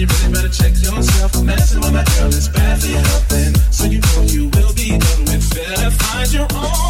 You really better check yourself. Messing with my girl is bad for your health, and so you know you will be done with. Better find your own.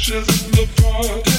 Pushes in the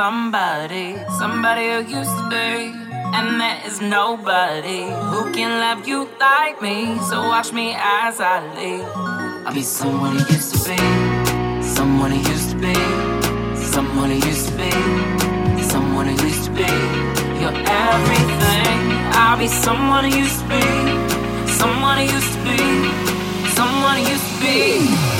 somebody, somebody who used to be. And there is nobody who can love you like me. So watch me as I leave. I'll be someone who used to be, someone who used to be, someone who used to be, someone who used to be. You're everything. I'll be someone who used to be, someone who used to be, someone who used to be.